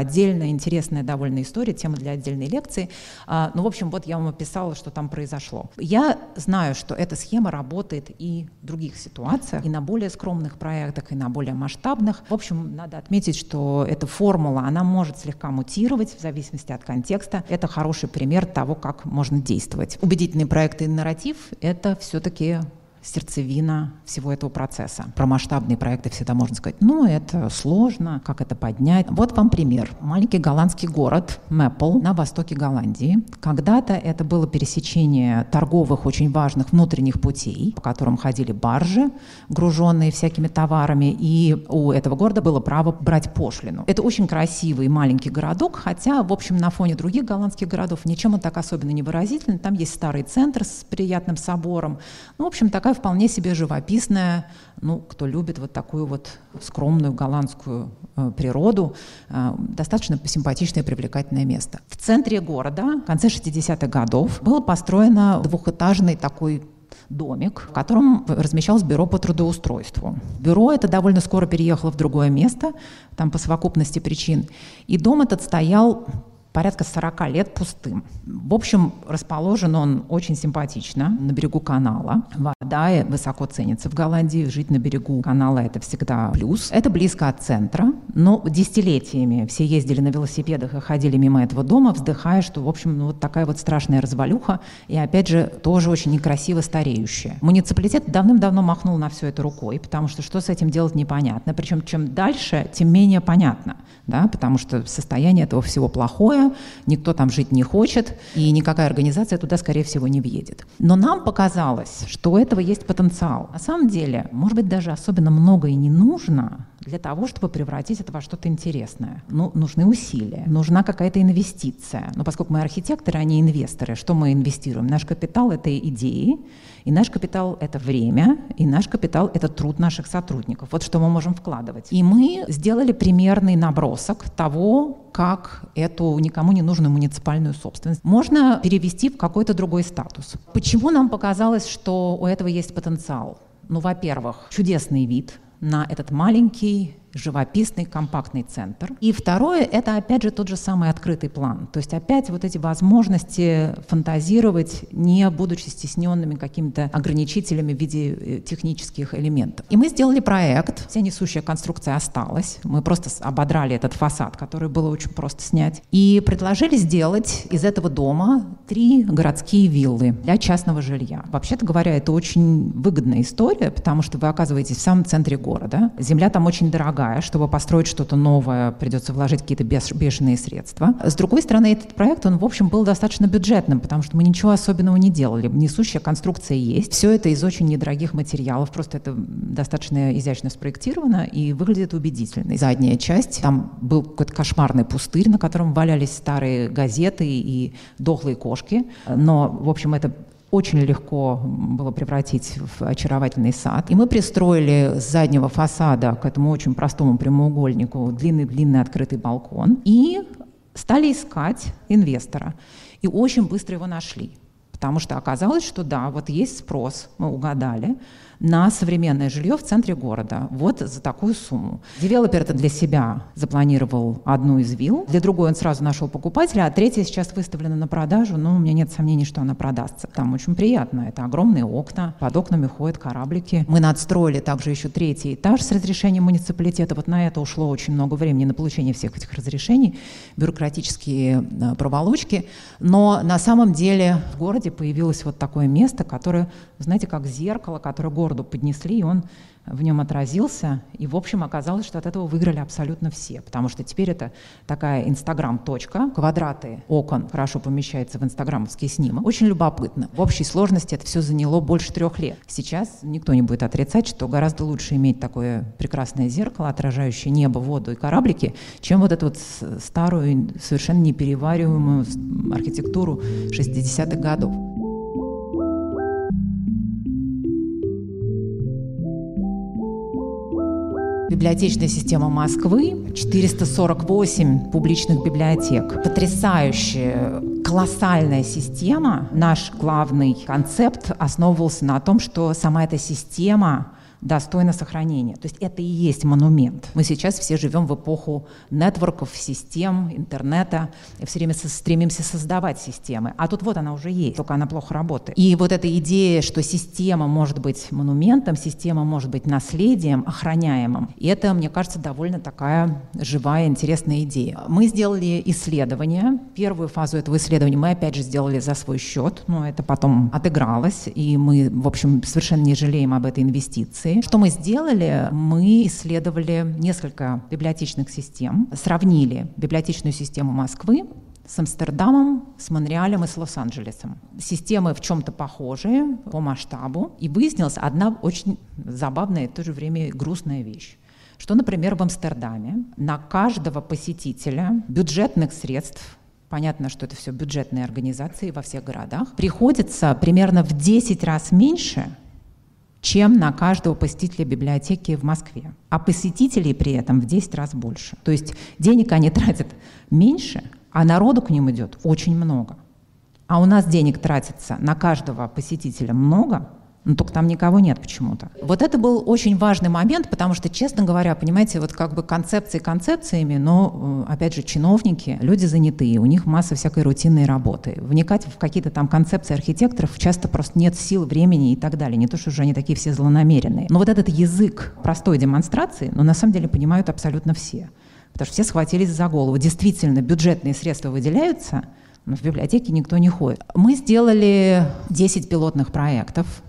отдельная интересная довольно история, тема для отдельной лекции. А, ну, в общем, вот я вам описала, что там произошло. Я знаю, что эта схема работает и в других ситуациях, и на более скромных проектах, и на более масштабных. В общем, надо отметить, что эта формула, она может слегка мутировать в зависимости от контекста. Это хороший пример того, как можно действовать. Убедительные проекты и нарратив — это все-таки сердцевина всего этого процесса. Про масштабные проекты всегда можно сказать, ну, это сложно, как это поднять. Вот вам пример. Маленький голландский город Мэппл на востоке Голландии. Когда-то это было пересечение торговых очень важных внутренних путей, по которым ходили баржи, груженные всякими товарами, и у этого города было право брать пошлину. Это очень красивый маленький городок, хотя, в общем, на фоне других голландских городов ничем он так особенно не выразительный. Там есть старый центр с приятным собором. Ну, в общем, такая вполне себе живописная, ну, кто любит вот такую вот скромную голландскую э, природу, э, достаточно симпатичное и привлекательное место. В центре города в конце 60-х годов было построено двухэтажный такой домик, в котором размещалось бюро по трудоустройству. Бюро это довольно скоро переехало в другое место, там по совокупности причин. И дом этот стоял порядка 40 лет пустым. В общем, расположен он очень симпатично на берегу канала. Вода высоко ценится в Голландии. Жить на берегу канала – это всегда плюс. Это близко от центра, но десятилетиями все ездили на велосипедах и ходили мимо этого дома, вздыхая, что, в общем, ну, вот такая вот страшная развалюха, и, опять же, тоже очень некрасиво стареющая. Муниципалитет давным-давно махнул на все это рукой, потому что что с этим делать непонятно. Причем чем дальше, тем менее понятно, да, потому что состояние этого всего плохое, такое, никто там жить не хочет, и никакая организация туда, скорее всего, не въедет. Но нам показалось, что у этого есть потенциал. На самом деле, может быть, даже особенно много и не нужно для того, чтобы превратить это во что-то интересное. Ну, нужны усилия, нужна какая-то инвестиция. Но поскольку мы архитекторы, а не инвесторы, что мы инвестируем? Наш капитал — это идеи, и наш капитал — это время, и наш капитал — это труд наших сотрудников. Вот что мы можем вкладывать. И мы сделали примерный набросок того, как эту никому не нужную муниципальную собственность можно перевести в какой-то другой статус. Почему нам показалось, что у этого есть потенциал? Ну, во-первых, чудесный вид на этот маленький живописный, компактный центр. И второе – это, опять же, тот же самый открытый план. То есть опять вот эти возможности фантазировать, не будучи стесненными какими-то ограничителями в виде э, технических элементов. И мы сделали проект, вся несущая конструкция осталась, мы просто ободрали этот фасад, который было очень просто снять, и предложили сделать из этого дома три городские виллы для частного жилья. Вообще-то говоря, это очень выгодная история, потому что вы оказываетесь в самом центре города, земля там очень дорогая, дорогая, чтобы построить что-то новое, придется вложить какие-то бешеные средства. С другой стороны, этот проект, он, в общем, был достаточно бюджетным, потому что мы ничего особенного не делали. Несущая конструкция есть. Все это из очень недорогих материалов, просто это достаточно изящно спроектировано и выглядит убедительно. Задняя часть, там был какой-то кошмарный пустырь, на котором валялись старые газеты и дохлые кошки. Но, в общем, это очень легко было превратить в очаровательный сад. И мы пристроили с заднего фасада к этому очень простому прямоугольнику длинный-длинный открытый балкон и стали искать инвестора. И очень быстро его нашли. Потому что оказалось, что да, вот есть спрос, мы угадали на современное жилье в центре города. Вот за такую сумму. Девелопер это для себя запланировал одну из вилл, для другой он сразу нашел покупателя, а третья сейчас выставлена на продажу, но у меня нет сомнений, что она продастся. Там очень приятно. Это огромные окна, под окнами ходят кораблики. Мы надстроили также еще третий этаж с разрешением муниципалитета. Вот на это ушло очень много времени, на получение всех этих разрешений, бюрократические э, проволочки. Но на самом деле в городе появилось вот такое место, которое, знаете, как зеркало, которое город городу поднесли, и он в нем отразился. И, в общем, оказалось, что от этого выиграли абсолютно все, потому что теперь это такая инстаграм-точка, квадраты окон хорошо помещаются в инстаграмовский снимок. Очень любопытно. В общей сложности это все заняло больше трех лет. Сейчас никто не будет отрицать, что гораздо лучше иметь такое прекрасное зеркало, отражающее небо, воду и кораблики, чем вот эту вот старую, совершенно неперевариваемую архитектуру 60-х годов. Библиотечная система Москвы, 448 публичных библиотек. Потрясающая, колоссальная система. Наш главный концепт основывался на том, что сама эта система достойно сохранения. То есть это и есть монумент. Мы сейчас все живем в эпоху нетворков, систем, интернета, и все время стремимся создавать системы. А тут вот она уже есть, только она плохо работает. И вот эта идея, что система может быть монументом, система может быть наследием, охраняемым, и это, мне кажется, довольно такая живая, интересная идея. Мы сделали исследование. Первую фазу этого исследования мы опять же сделали за свой счет, но это потом отыгралось, и мы, в общем, совершенно не жалеем об этой инвестиции информации. Что мы сделали? Мы исследовали несколько библиотечных систем, сравнили библиотечную систему Москвы с Амстердамом, с Монреалем и с Лос-Анджелесом. Системы в чем-то похожие по масштабу. И выяснилась одна очень забавная и в то же время грустная вещь что, например, в Амстердаме на каждого посетителя бюджетных средств Понятно, что это все бюджетные организации во всех городах. Приходится примерно в 10 раз меньше, чем на каждого посетителя библиотеки в Москве. А посетителей при этом в 10 раз больше. То есть денег они тратят меньше, а народу к ним идет очень много. А у нас денег тратится на каждого посетителя много, но только там никого нет почему-то. Вот это был очень важный момент, потому что, честно говоря, понимаете, вот как бы концепции концепциями, но, э, опять же, чиновники, люди занятые, у них масса всякой рутинной работы. Вникать в какие-то там концепции архитекторов часто просто нет сил, времени и так далее. Не то, что уже они такие все злонамеренные. Но вот этот язык простой демонстрации, ну, на самом деле понимают абсолютно все. Потому что все схватились за голову. Действительно, бюджетные средства выделяются, но в библиотеке никто не ходит. Мы сделали 10 пилотных проектов,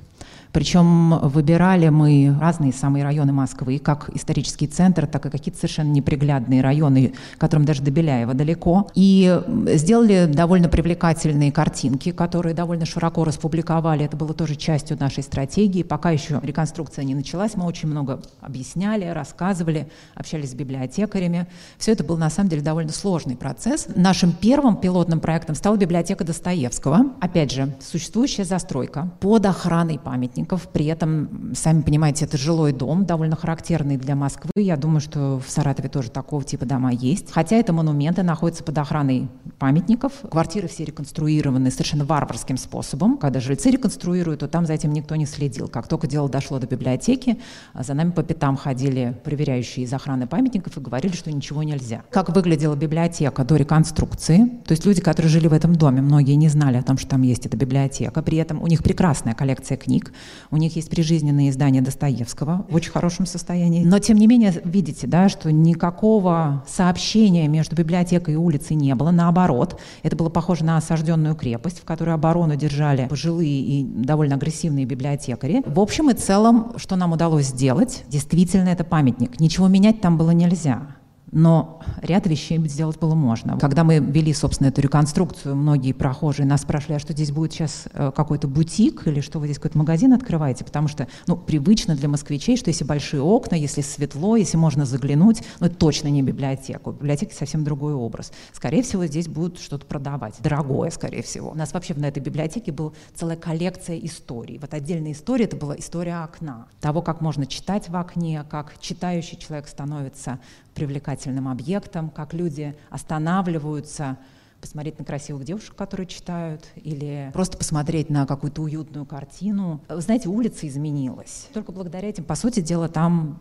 причем выбирали мы разные самые районы Москвы, как исторический центр, так и какие-то совершенно неприглядные районы, которым даже до Беляева далеко. И сделали довольно привлекательные картинки, которые довольно широко распубликовали. Это было тоже частью нашей стратегии. Пока еще реконструкция не началась, мы очень много объясняли, рассказывали, общались с библиотекарями. Все это был на самом деле довольно сложный процесс. Нашим первым пилотным проектом стала библиотека Достоевского. Опять же, существующая застройка под охраной памятника памятников. При этом, сами понимаете, это жилой дом, довольно характерный для Москвы. Я думаю, что в Саратове тоже такого типа дома есть. Хотя это монументы находятся под охраной памятников. Квартиры все реконструированы совершенно варварским способом. Когда жильцы реконструируют, то там за этим никто не следил. Как только дело дошло до библиотеки, за нами по пятам ходили проверяющие из охраны памятников и говорили, что ничего нельзя. Как выглядела библиотека до реконструкции? То есть люди, которые жили в этом доме, многие не знали о том, что там есть эта библиотека. При этом у них прекрасная коллекция книг, у них есть прижизненные издания Достоевского в очень хорошем состоянии. Но, тем не менее, видите, да, что никакого сообщения между библиотекой и улицей не было. Наоборот, это было похоже на осажденную крепость, в которой оборону держали пожилые и довольно агрессивные библиотекари. В общем и целом, что нам удалось сделать, действительно это памятник. Ничего менять там было нельзя. Но ряд вещей сделать было можно. Когда мы вели, собственно, эту реконструкцию, многие прохожие нас спрашивали, а что здесь будет сейчас э, какой-то бутик или что вы здесь какой-то магазин открываете? Потому что, ну, привычно для москвичей, что если большие окна, если светло, если можно заглянуть, ну, это точно не библиотека. У библиотеки совсем другой образ. Скорее всего, здесь будут что-то продавать. Дорогое, скорее всего. У нас вообще на этой библиотеке была целая коллекция историй. Вот отдельная история, это была история окна. Того, как можно читать в окне, как читающий человек становится привлекательным объектом, как люди останавливаются посмотреть на красивых девушек, которые читают, или просто посмотреть на какую-то уютную картину. Вы знаете, улица изменилась. Только благодаря этим, по сути дела, там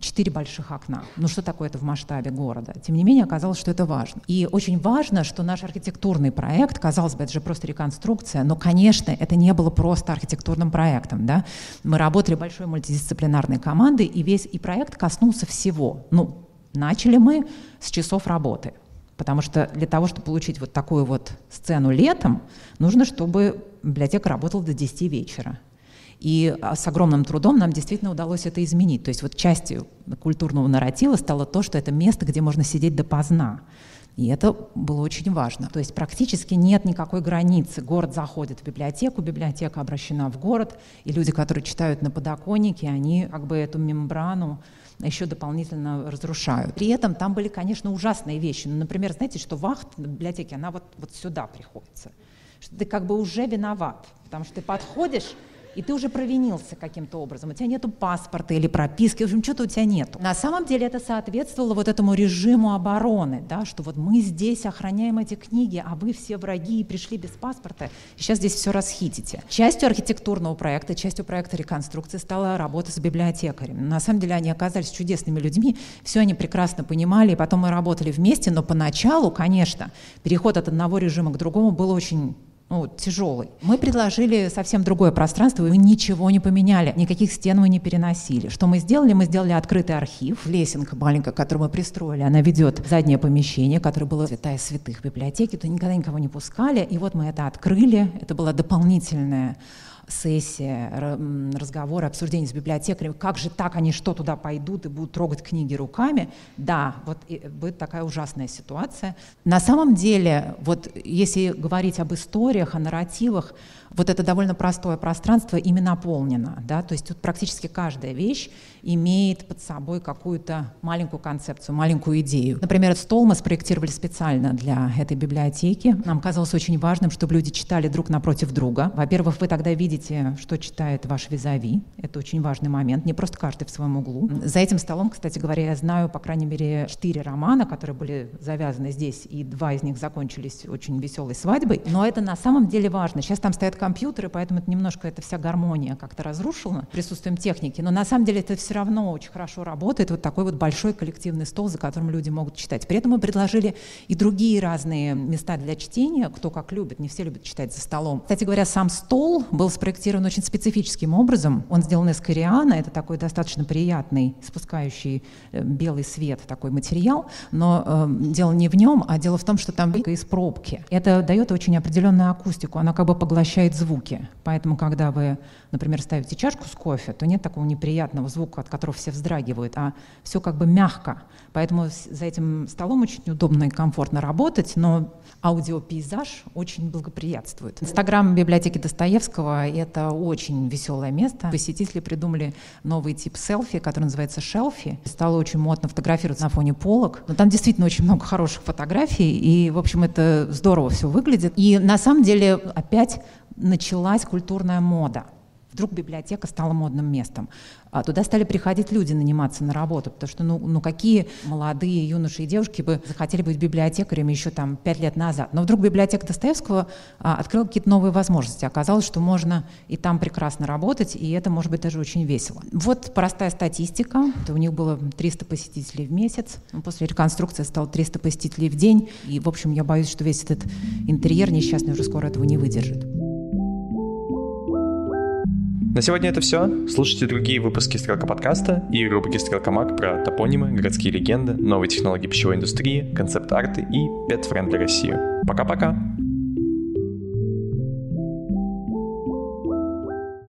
четыре больших окна. Ну что такое это в масштабе города? Тем не менее, оказалось, что это важно. И очень важно, что наш архитектурный проект, казалось бы, это же просто реконструкция, но, конечно, это не было просто архитектурным проектом. Да? Мы работали большой мультидисциплинарной командой, и весь и проект коснулся всего. Ну, Начали мы с часов работы, потому что для того, чтобы получить вот такую вот сцену летом, нужно, чтобы библиотека работала до 10 вечера. И а, с огромным трудом нам действительно удалось это изменить. То есть вот частью культурного нарратива стало то, что это место, где можно сидеть допоздна. И это было очень важно. То есть практически нет никакой границы. Город заходит в библиотеку, библиотека обращена в город, и люди, которые читают на подоконнике, они как бы эту мембрану еще дополнительно разрушают. При этом там были, конечно, ужасные вещи. Ну, например, знаете, что вахт в библиотеке, она вот, вот сюда приходится. Что ты как бы уже виноват, потому что ты подходишь, и ты уже провинился каким-то образом, у тебя нету паспорта или прописки, в общем, что-то у тебя нету. На самом деле это соответствовало вот этому режиму обороны, да, что вот мы здесь охраняем эти книги, а вы все враги и пришли без паспорта, и сейчас здесь все расхитите. Частью архитектурного проекта, частью проекта реконструкции стала работа с библиотекарями. На самом деле они оказались чудесными людьми, все они прекрасно понимали, и потом мы работали вместе, но поначалу, конечно, переход от одного режима к другому был очень ну, тяжелый. Мы предложили совсем другое пространство, и мы ничего не поменяли, никаких стен мы не переносили. Что мы сделали? Мы сделали открытый архив, лесенка маленькая, которую мы пристроили, она ведет в заднее помещение, которое было святая святых библиотеки, то никогда никого не пускали, и вот мы это открыли, это была дополнительная сессия, разговоры, обсуждения с библиотекарем, как же так, они что туда пойдут и будут трогать книги руками. Да, вот будет такая ужасная ситуация. На самом деле, вот если говорить об историях, о нарративах, вот это довольно простое пространство ими наполнено. Да? То есть тут практически каждая вещь имеет под собой какую-то маленькую концепцию, маленькую идею. Например, стол мы спроектировали специально для этой библиотеки. Нам казалось очень важным, чтобы люди читали друг напротив друга. Во-первых, вы тогда видите, что читает ваш визави. Это очень важный момент. Не просто каждый в своем углу. За этим столом, кстати говоря, я знаю, по крайней мере, четыре романа, которые были завязаны здесь, и два из них закончились очень веселой свадьбой. Но это на самом деле важно. Сейчас там стоят компьютеры, поэтому это немножко эта вся гармония как-то разрушена присутствием техники. Но на самом деле это все равно очень хорошо работает. Вот такой вот большой коллективный стол, за которым люди могут читать. При этом мы предложили и другие разные места для чтения, кто как любит. Не все любят читать за столом. Кстати говоря, сам стол был спроектирован очень специфическим образом. Он сделан из кориана. Это такой достаточно приятный, спускающий э, белый свет такой материал. Но э, дело не в нем, а дело в том, что там из пробки. Это дает очень определенную акустику. Она как бы поглощает издает звуки. Поэтому, когда вы, например, ставите чашку с кофе, то нет такого неприятного звука, от которого все вздрагивают, а все как бы мягко. Поэтому за этим столом очень удобно и комфортно работать, но аудиопейзаж очень благоприятствует. Инстаграм библиотеки Достоевского — это очень веселое место. Посетители придумали новый тип селфи, который называется шелфи. Стало очень модно фотографироваться на фоне полок. Но там действительно очень много хороших фотографий, и, в общем, это здорово все выглядит. И на самом деле опять началась культурная мода. Вдруг библиотека стала модным местом. А туда стали приходить люди наниматься на работу, потому что ну, ну какие молодые юноши и девушки бы захотели быть библиотекарями еще там пять лет назад. Но вдруг библиотека Достоевского а, открыла какие-то новые возможности. Оказалось, что можно и там прекрасно работать, и это может быть даже очень весело. Вот простая статистика. У них было 300 посетителей в месяц. После реконструкции стало 300 посетителей в день. И, в общем, я боюсь, что весь этот интерьер несчастный уже скоро этого не выдержит. На сегодня это все. Слушайте другие выпуски Стрелка подкаста и рубрики Стрелка Маг про топонимы, городские легенды, новые технологии пищевой индустрии, концепт арты и pet-friendly Россию. Пока-пока!